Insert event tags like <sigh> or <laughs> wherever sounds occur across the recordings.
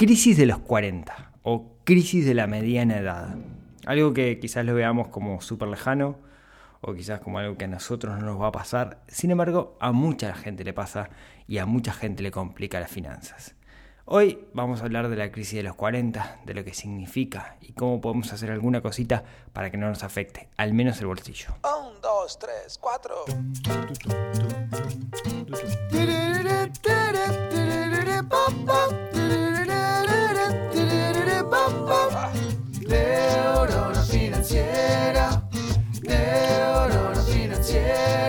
crisis de los 40 o crisis de la mediana edad. Algo que quizás lo veamos como súper lejano o quizás como algo que a nosotros no nos va a pasar. Sin embargo, a mucha gente le pasa y a mucha gente le complica las finanzas. Hoy vamos a hablar de la crisis de los 40, de lo que significa y cómo podemos hacer alguna cosita para que no nos afecte, al menos el bolsillo. Un, dos, tres, cuatro.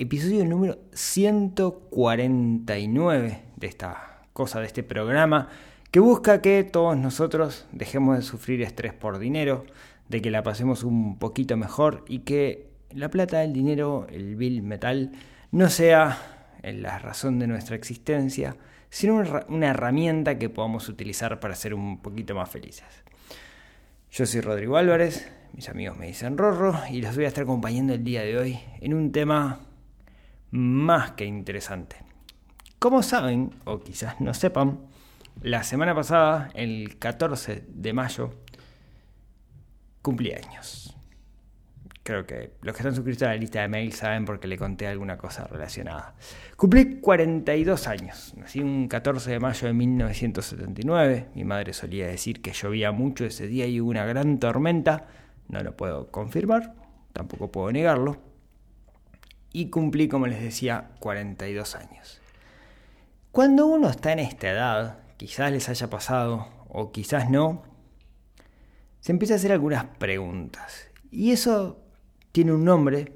Episodio número 149 de esta cosa, de este programa, que busca que todos nosotros dejemos de sufrir estrés por dinero, de que la pasemos un poquito mejor y que la plata, el dinero, el bill metal, no sea la razón de nuestra existencia, sino una- una herramienta que podamos utilizar para ser un poquito más felices. Yo soy Rodrigo Álvarez, mis amigos me dicen Rorro y los voy a estar acompañando el día de hoy en un tema más que interesante. Como saben, o quizás no sepan, la semana pasada, el 14 de mayo, cumplí años. Creo que los que están suscritos a la lista de mail saben porque le conté alguna cosa relacionada. Cumplí 42 años. Nací un 14 de mayo de 1979. Mi madre solía decir que llovía mucho ese día y hubo una gran tormenta. No lo puedo confirmar, tampoco puedo negarlo. Y cumplí, como les decía, 42 años. Cuando uno está en esta edad, quizás les haya pasado o quizás no, se empieza a hacer algunas preguntas. Y eso tiene un nombre.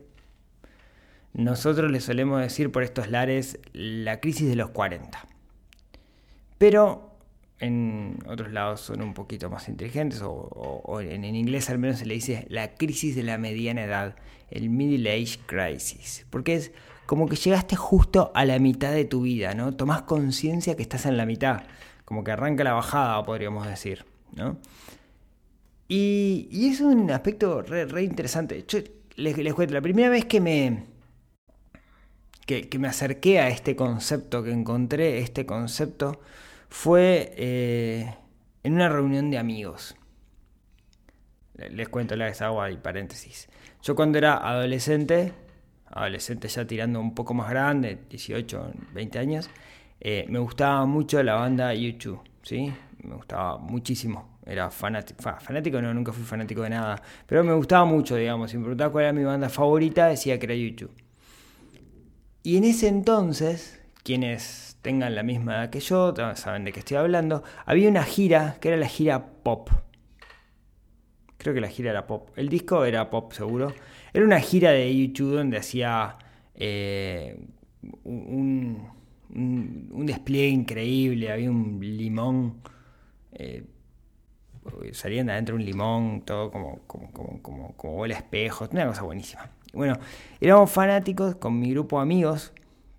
Nosotros le solemos decir por estos lares la crisis de los 40. Pero en otros lados son un poquito más inteligentes, o, en, inglés al menos se le dice la crisis de la mediana edad, el middle age crisis. Porque es como que llegaste justo a la mitad de tu vida, ¿no? Tomás conciencia que estás en la mitad, como que arranca la bajada, podríamos decir, ¿no? Y, y es un aspecto re, re interesante. Yo les, les cuento, la primera vez que me, que me acerqué a este concepto, que encontré este concepto, fue eh, en una reunión de amigos. Le- Les cuento la agua y paréntesis. Yo cuando era adolescente, adolescente ya tirando un poco más grande, 18, 20 años, eh, me gustaba mucho la banda YouTube, ¿sí? Me gustaba muchísimo. Era fanático, fanático no, nunca fui fanático de nada, pero me gustaba mucho, digamos. Si me preguntaba cuál era mi banda favorita, decía que era YouTube. Y en ese entonces, quienes tengan la misma edad que yo, saben de qué estoy hablando, había una gira que era la gira pop. Creo que la gira era pop. El disco era pop, seguro. Era una gira de YouTube donde hacía eh, un, un- despliegue increíble. Había un limón. eh, salían de adentro un limón, todo como, como, como, como, como huele a espejos, una cosa buenísima. Bueno, éramos fanáticos con mi grupo de amigos,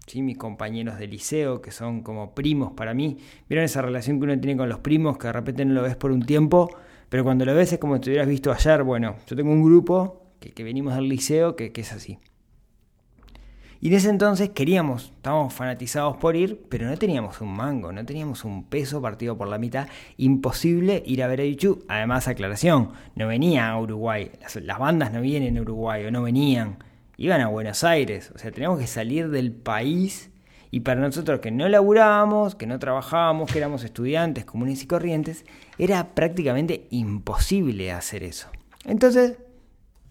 ¿sí? mis compañeros de liceo, que son como primos para mí. ¿Vieron esa relación que uno tiene con los primos, que de repente no lo ves por un tiempo, pero cuando lo ves es como si te hubieras visto ayer? Bueno, yo tengo un grupo que, que venimos del liceo que, que es así. Y en ese entonces queríamos, estábamos fanatizados por ir, pero no teníamos un mango, no teníamos un peso partido por la mitad. Imposible ir a ver a YouTube. Además, aclaración, no venía a Uruguay. Las, las bandas no vienen a Uruguay o no venían. Iban a Buenos Aires. O sea, teníamos que salir del país. Y para nosotros que no laburábamos, que no trabajábamos, que éramos estudiantes comunes y corrientes, era prácticamente imposible hacer eso. Entonces,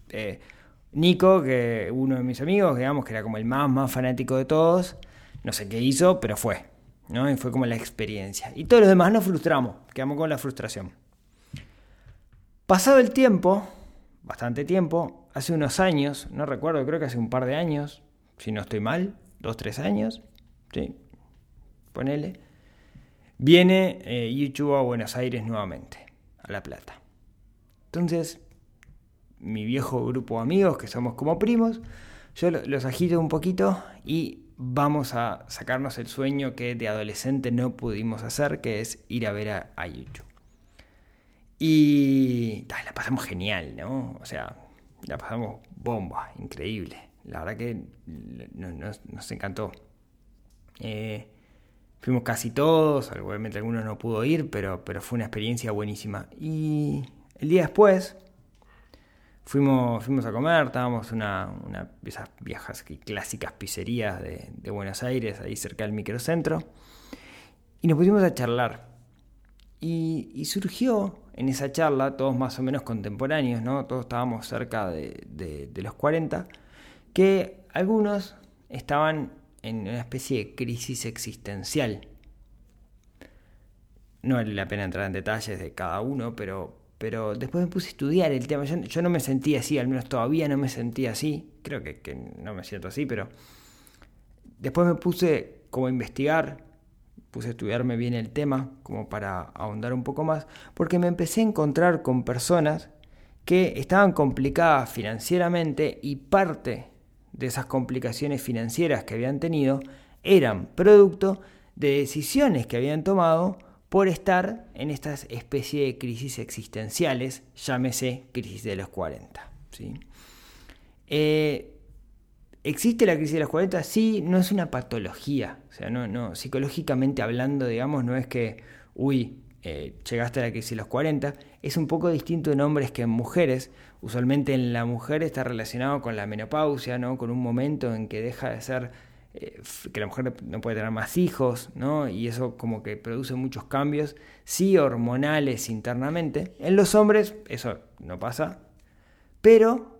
eh, Nico, que uno de mis amigos, digamos que era como el más, más fanático de todos, no sé qué hizo, pero fue, ¿no? Y fue como la experiencia. Y todos los demás nos frustramos, quedamos con la frustración. Pasado el tiempo, bastante tiempo, hace unos años, no recuerdo, creo que hace un par de años, si no estoy mal, dos, tres años, sí, ponele. viene eh, YouTube a Buenos Aires nuevamente, a La Plata. Entonces, mi viejo grupo de amigos, que somos como primos, yo los agito un poquito y vamos a sacarnos el sueño que de adolescente no pudimos hacer, que es ir a ver a, YouTube. Y la pasamos genial, ¿no? O sea, la pasamos bomba, increíble. La verdad que nos, encantó. Eh, fuimos casi todos, obviamente algunos no pudo ir, pero, pero fue una experiencia buenísima. Y el día después fuimos, fuimos a comer, estábamos en una, una de esas viejas y clásicas pizzerías de, de Buenos Aires, ahí cerca del microcentro, y nos pusimos a charlar. Y, surgió en esa charla, todos más o menos contemporáneos, ¿no? todos estábamos cerca de, los 40, que algunos estaban en una especie de crisis existencial. No vale la pena entrar en detalles de cada uno, pero, pero después me puse a estudiar el tema. Yo, no me sentía así, al menos todavía no me sentía así. Creo que, que no me siento así, pero después me puse como a investigar puse a estudiarme bien el tema como para ahondar un poco más, porque me empecé a encontrar con personas que estaban complicadas financieramente y parte de esas complicaciones financieras que habían tenido eran producto de decisiones que habían tomado por estar en estas especie de crisis existenciales, llámese crisis de los 40. ¿sí? Eh, ¿Existe la crisis de los 40? Sí, no es una patología. O sea, no, no, psicológicamente hablando, digamos, no es que, uy, eh, llegaste a la crisis de los 40. Es un poco distinto en hombres que en mujeres. Usualmente en la mujer está relacionado con la menopausia, ¿no? Con un momento en que deja de ser, eh, que la mujer no puede tener más hijos, ¿no? Y eso como que produce muchos cambios, sí hormonales internamente. En los hombres eso no pasa, pero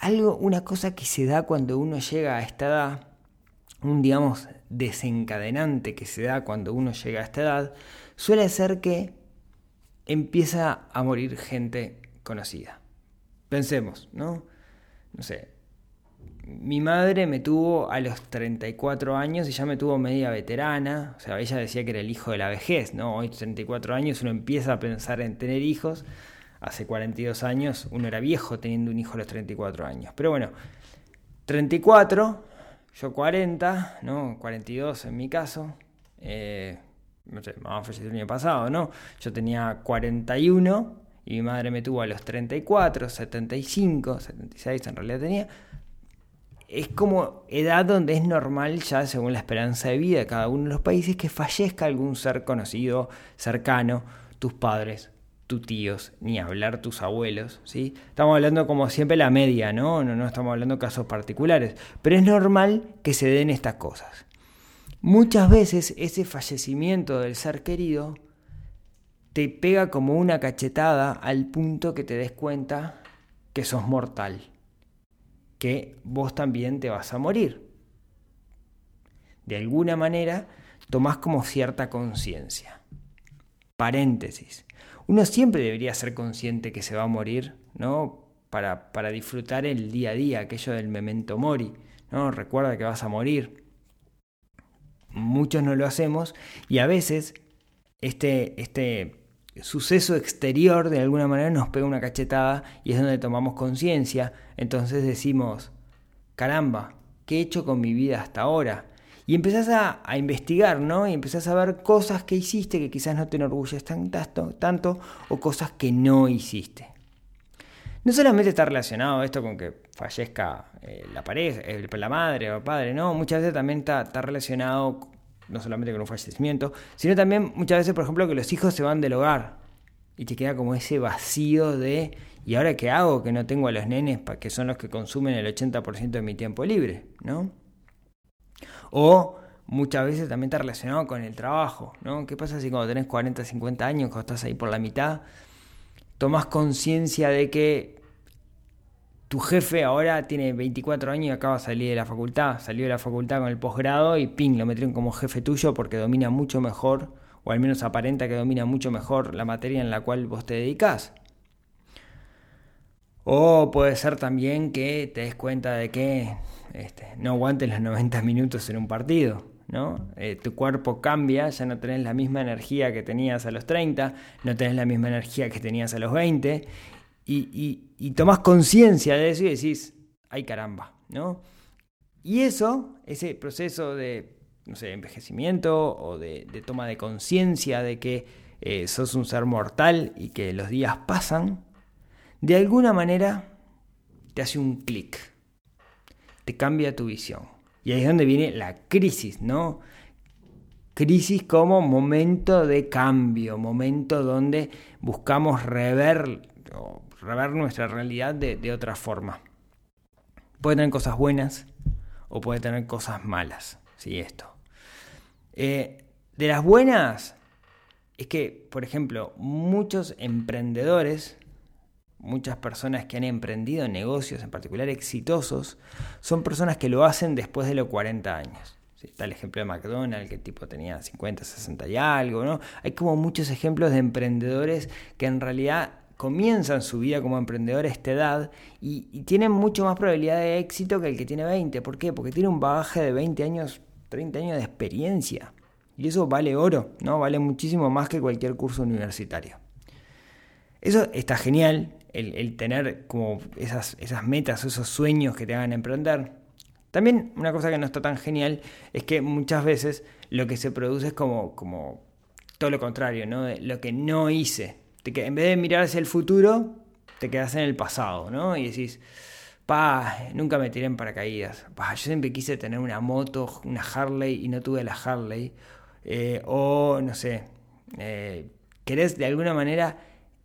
algo, una cosa que se da cuando uno llega a esta edad, un digamos desencadenante que se da cuando uno llega a esta edad, suele ser que empieza a morir gente conocida. Pensemos, ¿no? No sé. Mi madre me tuvo a los 34 años y ya me tuvo media veterana. O sea, ella decía que era el hijo de la vejez, ¿no? Hoy 34 años uno empieza a pensar en tener hijos hace 42 años uno era viejo teniendo un hijo a los 34 años. Pero bueno, 34, yo 40, ¿no? 42 en mi caso. Eh, no sé, mamá falleció el año pasado, ¿no? Yo tenía 41 y mi madre me tuvo a los 34, 75, 76 en realidad tenía. Es como edad donde es normal ya según la esperanza de vida de cada uno de los países que fallezca algún ser conocido, cercano, tus padres, tus tíos, ni hablar tus abuelos, ¿sí? Estamos hablando como siempre la media, ¿no? No, no estamos hablando casos particulares, pero es normal que se den estas cosas. Muchas veces ese fallecimiento del ser querido te pega como una cachetada al punto que te des cuenta que sos mortal, que vos también te vas a morir. De alguna manera tomás como cierta conciencia. Paréntesis uno siempre debería ser consciente que se va a morir, ¿no? Para, para disfrutar el día a día, aquello del memento mori, ¿no? Recuerda que vas a morir. Muchos no lo hacemos y a veces este, este suceso exterior de alguna manera nos pega una cachetada y es donde tomamos conciencia. Entonces decimos, caramba, ¿qué he hecho con mi vida hasta ahora? Y empezás a, investigar, ¿no? Y empezás a ver cosas que hiciste que quizás no te enorgulles tanto, tanto o cosas que no hiciste. No solamente está relacionado esto con que fallezca eh, la pareja, la madre o el padre, no, muchas veces también está, está, relacionado no solamente con un fallecimiento, sino también muchas veces, por ejemplo, que los hijos se van del hogar y te queda como ese vacío de ¿y ahora qué hago que no tengo a los nenes que son los que consumen el 80% de mi tiempo libre, ¿no? O muchas veces también está relacionado con el trabajo, ¿no? ¿Qué pasa si cuando tenés 40, 50 años, cuando estás ahí por la mitad, tomas conciencia de que tu jefe ahora tiene 24 años y acaba de salir de la facultad, salió de la facultad con el posgrado y ping, lo metieron como jefe tuyo porque domina mucho mejor, o al menos aparenta que domina mucho mejor la materia en la cual vos te dedicás. O puede ser también que te des cuenta de que este, no aguantes los 90 minutos en un partido, ¿no? Eh, tu cuerpo cambia, ya no tenés la misma energía que tenías a los 30, no tenés la misma energía que tenías a los 20, y, y, tomás conciencia de eso y decís, ay caramba, ¿no? Y eso, ese proceso de, no sé, envejecimiento o de, toma de conciencia de que eh, sos un ser mortal y que los días pasan, de alguna manera te hace un clic, cambia tu visión. Y ahí es donde viene la crisis, ¿no? Crisis como momento de cambio, momento donde buscamos rever, rever nuestra realidad de, otra forma. Puede tener cosas buenas o puede tener cosas malas, ¿sí? Esto. Eh, de las buenas es que, por ejemplo, muchos emprendedores muchas personas que han emprendido negocios, en particular exitosos, son personas que lo hacen después de los 40 años. Está el ejemplo de McDonald's, que tipo tenía 50, 60 y algo, ¿no? Hay como muchos ejemplos de emprendedores que en realidad comienzan su vida como emprendedor a esta edad y, y, tienen mucho más probabilidad de éxito que el que tiene 20. ¿Por qué? Porque tiene un bagaje de 20 años, 30 años de experiencia. Y eso vale oro, ¿no? Vale muchísimo más que cualquier curso universitario. Eso está genial, el, tener como esas, esas metas, esos sueños que te hagan emprender. También una cosa que no está tan genial es que muchas veces lo que se produce es como, como todo lo contrario, ¿no? lo que no hice. que en vez de mirar hacia el futuro, te quedas en el pasado, ¿no? Y decís, pa, nunca me tiré en paracaídas. Pa, yo siempre quise tener una moto, una Harley y no tuve la Harley. Eh, o, no sé, eh, querés de alguna manera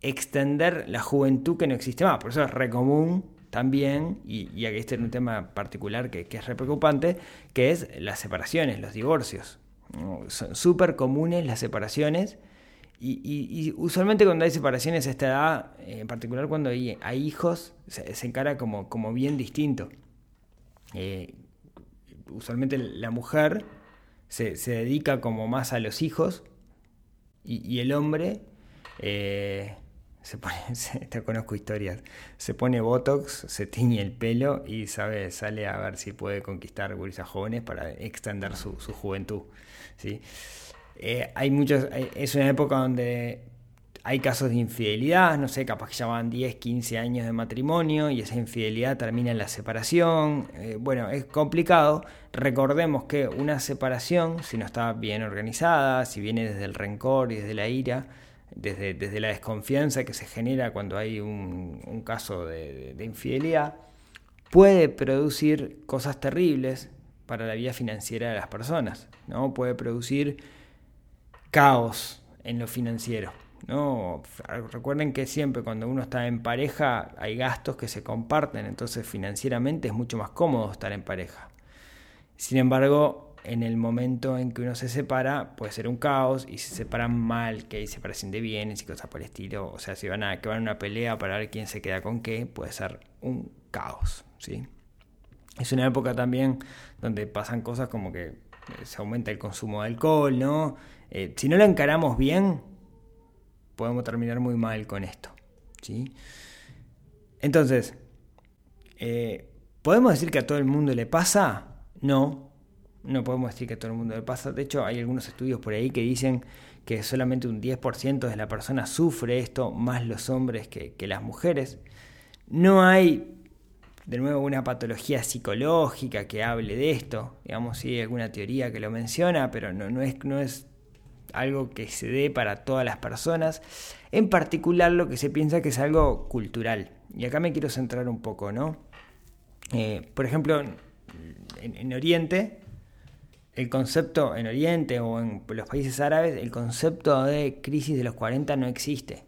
extender la juventud que no existe más. Por eso es re común también, y, aquí este es un tema particular que, es re preocupante, que es las separaciones, los divorcios. Son súper comunes las separaciones. Y, usualmente cuando hay separaciones a esta edad, en particular cuando hay, hijos, se, encara como, como, bien distinto. Eh, usualmente la mujer se, dedica como más a los hijos y, el hombre eh, se pone, <laughs> te conozco historias, se pone Botox, se tiñe el pelo y sabe, sale a ver si puede conquistar gurisas jóvenes para extender su, juventud. ¿sí? Eh, hay muchos, es una época donde hay casos de infidelidad, no sé, capaz que llevaban 10, 15 años de matrimonio y esa infidelidad termina en la separación. Eh, bueno, es complicado. Recordemos que una separación, si no está bien organizada, si viene desde el rencor y desde la ira, desde, la desconfianza que se genera cuando hay un, caso de, infidelidad, puede producir cosas terribles para la vida financiera de las personas, ¿no? Puede producir caos en lo financiero. ¿no? Recuerden que siempre cuando uno está en pareja hay gastos que se comparten, entonces financieramente es mucho más cómodo estar en pareja. Sin embargo, en el momento en que uno se separa puede ser un caos y se separan mal, que hay separación de bienes y cosas por el estilo, o sea, si van a que van a una pelea para ver quién se queda con qué, puede ser un caos, ¿sí? Es una época también donde pasan cosas como que eh, se aumenta el consumo de alcohol, ¿no? Eh, si no lo encaramos bien, podemos terminar muy mal con esto, ¿sí? Entonces, eh, ¿podemos decir que a todo el mundo le pasa? No, no podemos decir que todo el mundo le pasa. De hecho, hay algunos estudios por ahí que dicen que solamente un 10% de la persona sufre esto, más los hombres que, las mujeres. No hay, de nuevo, una patología psicológica que hable de esto. Digamos, sí hay alguna teoría que lo menciona, pero no, no, es, no es algo que se dé para todas las personas. En particular, lo que se piensa que es algo cultural. Y acá me quiero centrar un poco, ¿no? Eh, por ejemplo, en Oriente el concepto en Oriente o en los países árabes, el concepto de crisis de los 40 no existe.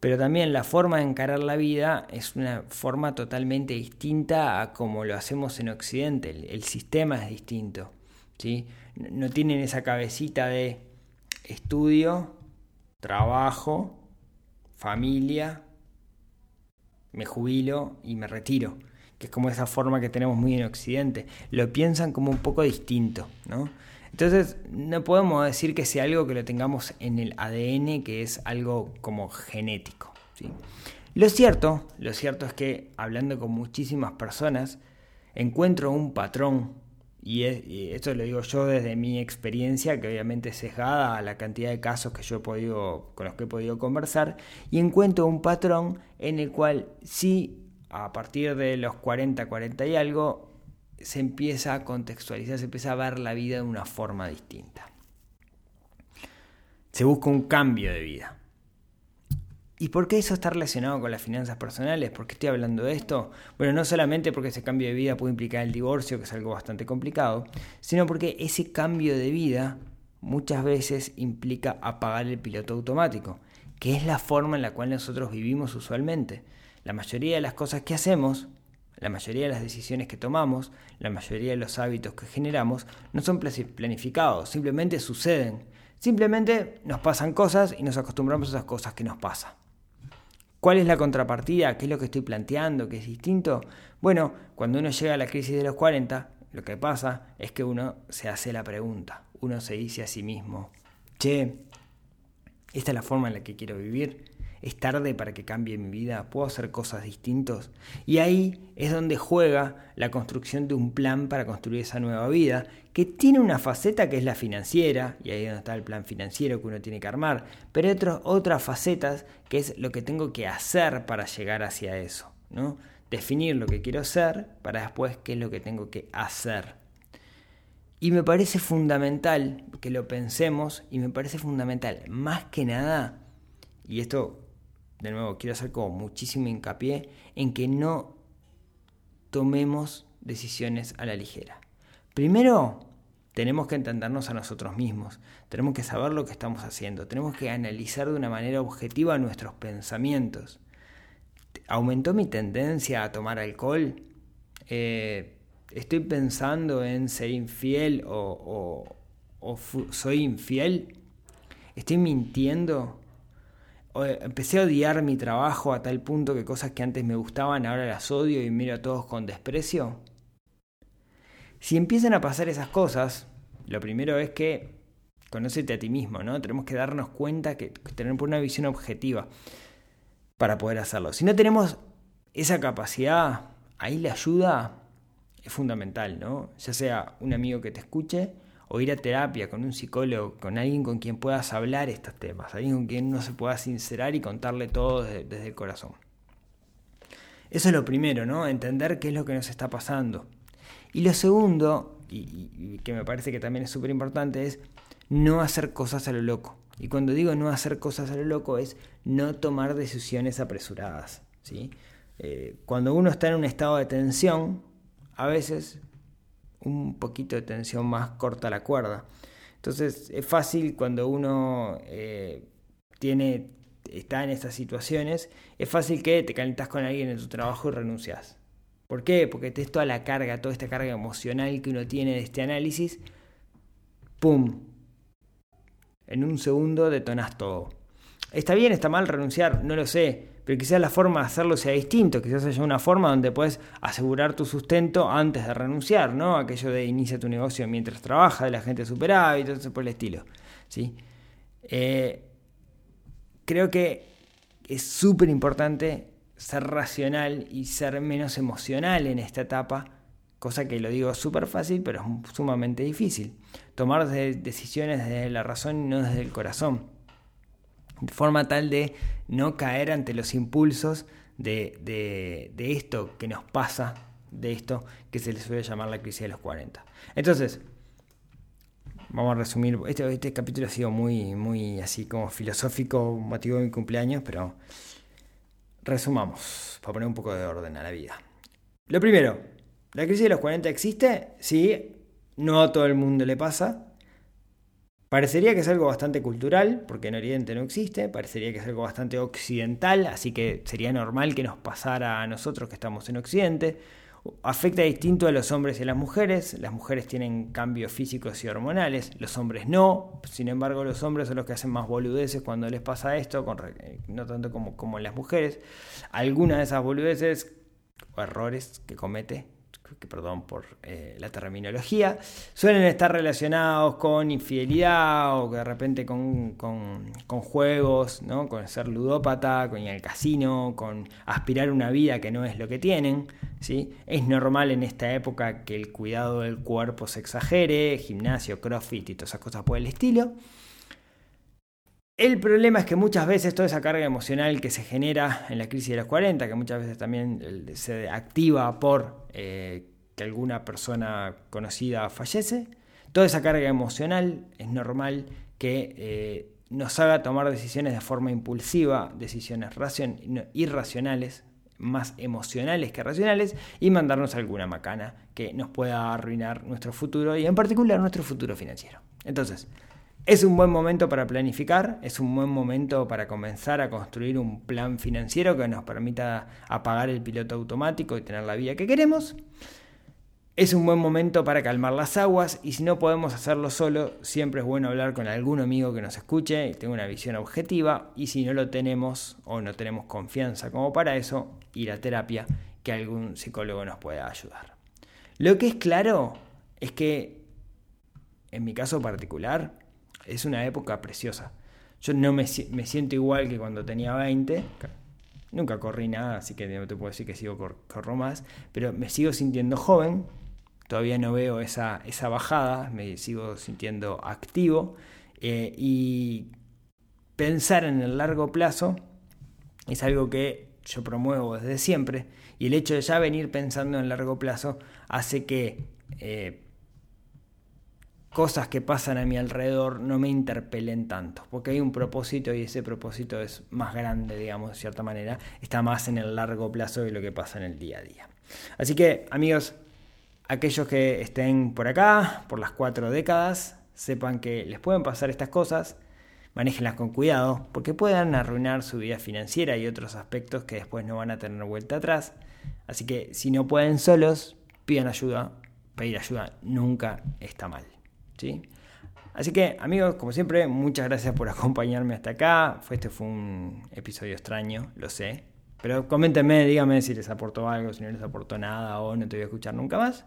Pero también la forma de encarar la vida es una forma totalmente distinta a como lo hacemos en Occidente. El, sistema es distinto. ¿sí? No tienen esa cabecita de estudio, trabajo, familia, me jubilo y me retiro que es como esa forma que tenemos muy en Occidente, lo piensan como un poco distinto, ¿no? Entonces, no podemos decir que sea algo que lo tengamos en el ADN, que es algo como genético. Lo cierto, lo cierto es que hablando con muchísimas personas, encuentro un patrón y, esto lo digo yo desde mi experiencia, que obviamente es sesgada a la cantidad de casos que yo he podido, con los que he podido conversar, y encuentro un patrón en el cual sí, a partir de los 40, 40 y algo, se empieza a contextualizar, se empieza a ver la vida de una forma distinta. Se busca un cambio de vida. ¿Y por qué eso está relacionado con las finanzas personales? ¿Por qué estoy hablando de esto? Bueno, no solamente porque ese cambio de vida puede implicar el divorcio, que es algo bastante complicado, sino porque ese cambio de vida muchas veces implica apagar el piloto automático, que es la forma en la cual nosotros vivimos usualmente. La mayoría de las cosas que hacemos, la mayoría de las decisiones que tomamos, la mayoría de los hábitos que generamos, no son planificados, simplemente suceden. Simplemente nos pasan cosas y nos acostumbramos a esas cosas que nos pasan. ¿Cuál es la contrapartida? ¿Qué es lo que estoy planteando? ¿Qué es distinto? Bueno, cuando uno llega a la crisis de los 40, lo que pasa es que uno se hace la pregunta, uno se dice a sí mismo, che, ¿esta es la forma en la que quiero vivir? Es tarde para que cambie mi vida, puedo hacer cosas distintas. Y ahí es donde juega la construcción de un plan para construir esa nueva vida, que tiene una faceta que es la financiera, y ahí es donde está el plan financiero que uno tiene que armar, pero hay otras facetas que es lo que tengo que hacer para llegar hacia eso, ¿no? Definir lo que quiero hacer para después qué es lo que tengo que hacer. Y me parece fundamental que lo pensemos y me parece fundamental, más que nada, y esto de nuevo, quiero hacer como muchísimo hincapié en que no tomemos decisiones a la ligera. Primero, tenemos que entendernos a nosotros mismos, tenemos que saber lo que estamos haciendo, tenemos que analizar de una manera objetiva nuestros pensamientos. ¿Aumentó mi tendencia a tomar alcohol? Eh, ¿Estoy pensando en ser infiel o, o soy infiel? ¿Estoy mintiendo? Empecé a odiar mi trabajo a tal punto que cosas que antes me gustaban ahora las odio y miro a todos con desprecio? Si empiezan a pasar esas cosas, lo primero es que conócete a ti mismo, ¿no? Tenemos que darnos cuenta que, que tener una visión objetiva para poder hacerlo. Si no tenemos esa capacidad, ahí la ayuda es fundamental, ¿no? Ya sea un amigo que te escuche o ir a terapia con un psicólogo, con alguien con quien puedas hablar estos temas, alguien con quien uno se pueda sincerar y contarle todo desde, el corazón. Eso es lo primero, ¿no? Entender qué es lo que nos está pasando. Y lo segundo, y, que me parece que también es súper importante, es no hacer cosas a lo loco. Y cuando digo no hacer cosas a lo loco es no tomar decisiones apresuradas. ¿sí? Eh, cuando uno está en un estado de tensión, a veces un poquito de tensión más corta la cuerda. Entonces es fácil cuando uno eh, tiene, está en estas situaciones, es fácil que te calentas con alguien en tu trabajo y renuncias. ¿Por qué? Porque te es toda la carga, toda esta carga emocional que uno tiene de este análisis, ¡pum! En un segundo detonas todo. ¿Está bien, está mal renunciar? No lo sé pero quizás la forma de hacerlo sea distinto, quizás haya una forma donde puedes asegurar tu sustento antes de renunciar, ¿no? Aquello de inicia tu negocio mientras trabaja, de la gente superávit, todo por el estilo, ¿sí? Eh, creo que es súper importante ser racional y ser menos emocional en esta etapa, cosa que lo digo súper fácil, pero es sumamente difícil. Tomar decisiones desde la razón y no desde el corazón de forma tal de no caer ante los impulsos de, esto que nos pasa, de esto que se le suele llamar la crisis de los 40. Entonces, vamos a resumir, este, este capítulo ha sido muy, muy así como filosófico, motivo de mi cumpleaños, pero resumamos, para poner un poco de orden a la vida. Lo primero, ¿la crisis de los 40 existe? Sí, no a todo el mundo le pasa, Parecería que es algo bastante cultural, porque en Oriente no existe, parecería que es algo bastante occidental, así que sería normal que nos pasara a nosotros que estamos en Occidente. Afecta distinto a los hombres y a las mujeres, las mujeres tienen cambios físicos y hormonales, los hombres no, sin embargo los hombres son los que hacen más boludeces cuando les pasa esto, no tanto como, como las mujeres. Algunas de esas boludeces o errores que comete que perdón por eh, la terminología, suelen estar relacionados con infidelidad o de repente con, con, juegos, ¿no? con ser ludópata, con ir al casino, con aspirar una vida que no es lo que tienen. ¿sí? Es normal en esta época que el cuidado del cuerpo se exagere, gimnasio, crossfit y todas esas cosas por el estilo. El problema es que muchas veces toda esa carga emocional que se genera en la crisis de los 40, que muchas veces también se activa por eh, que alguna persona conocida fallece, toda esa carga emocional es normal que eh, nos haga tomar decisiones de forma impulsiva, decisiones irracionales, más emocionales que racionales, y mandarnos alguna macana que nos pueda arruinar nuestro futuro y en particular nuestro futuro financiero. Entonces, es un buen momento para planificar, es un buen momento para comenzar a construir un plan financiero que nos permita apagar el piloto automático y tener la vida que queremos. Es un buen momento para calmar las aguas y si no podemos hacerlo solo, siempre es bueno hablar con algún amigo que nos escuche y tenga una visión objetiva y si no lo tenemos o no tenemos confianza como para eso, ir a terapia que algún psicólogo nos pueda ayudar. Lo que es claro es que, en mi caso particular, es una época preciosa. Yo no me, siento igual que cuando tenía 20. Nunca corrí nada, así que no te puedo decir que sigo corro más, pero me sigo sintiendo joven. Todavía no veo esa, esa bajada, me sigo sintiendo activo. Eh, y pensar en el largo plazo es algo que yo promuevo desde siempre. Y el hecho de ya venir pensando en largo plazo hace que eh, cosas que pasan a mi alrededor no me interpelen tanto, porque hay un propósito y ese propósito es más grande, digamos, de cierta manera, está más en el largo plazo de lo que pasa en el día a día. Así que, amigos, aquellos que estén por acá, por las cuatro décadas, sepan que les pueden pasar estas cosas, manéjenlas con cuidado, porque puedan arruinar su vida financiera y otros aspectos que después no van a tener vuelta atrás. Así que si no pueden solos, pidan ayuda. Pedir ayuda nunca está mal. ¿Sí? Así que, amigos, como siempre, muchas gracias por acompañarme hasta acá. Este fue un episodio extraño, lo sé. Pero coméntenme, díganme si les aportó algo, si no les aportó nada o no te voy a escuchar nunca más.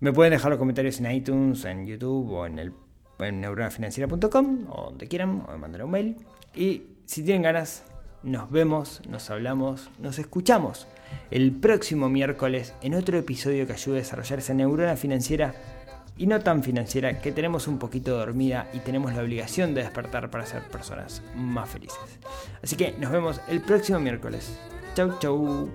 Me pueden dejar los comentarios en iTunes, en YouTube o en, el, neuronafinanciera.com o donde quieran, o me mandaré un mail. Y si tienen ganas, nos vemos, nos hablamos, nos escuchamos el próximo miércoles en otro episodio que ayude a desarrollar esa neurona financiera y no tan financiera que tenemos un poquito dormida y tenemos la obligación de despertar para ser personas más felices. Así que nos vemos el próximo miércoles. Chau, chau.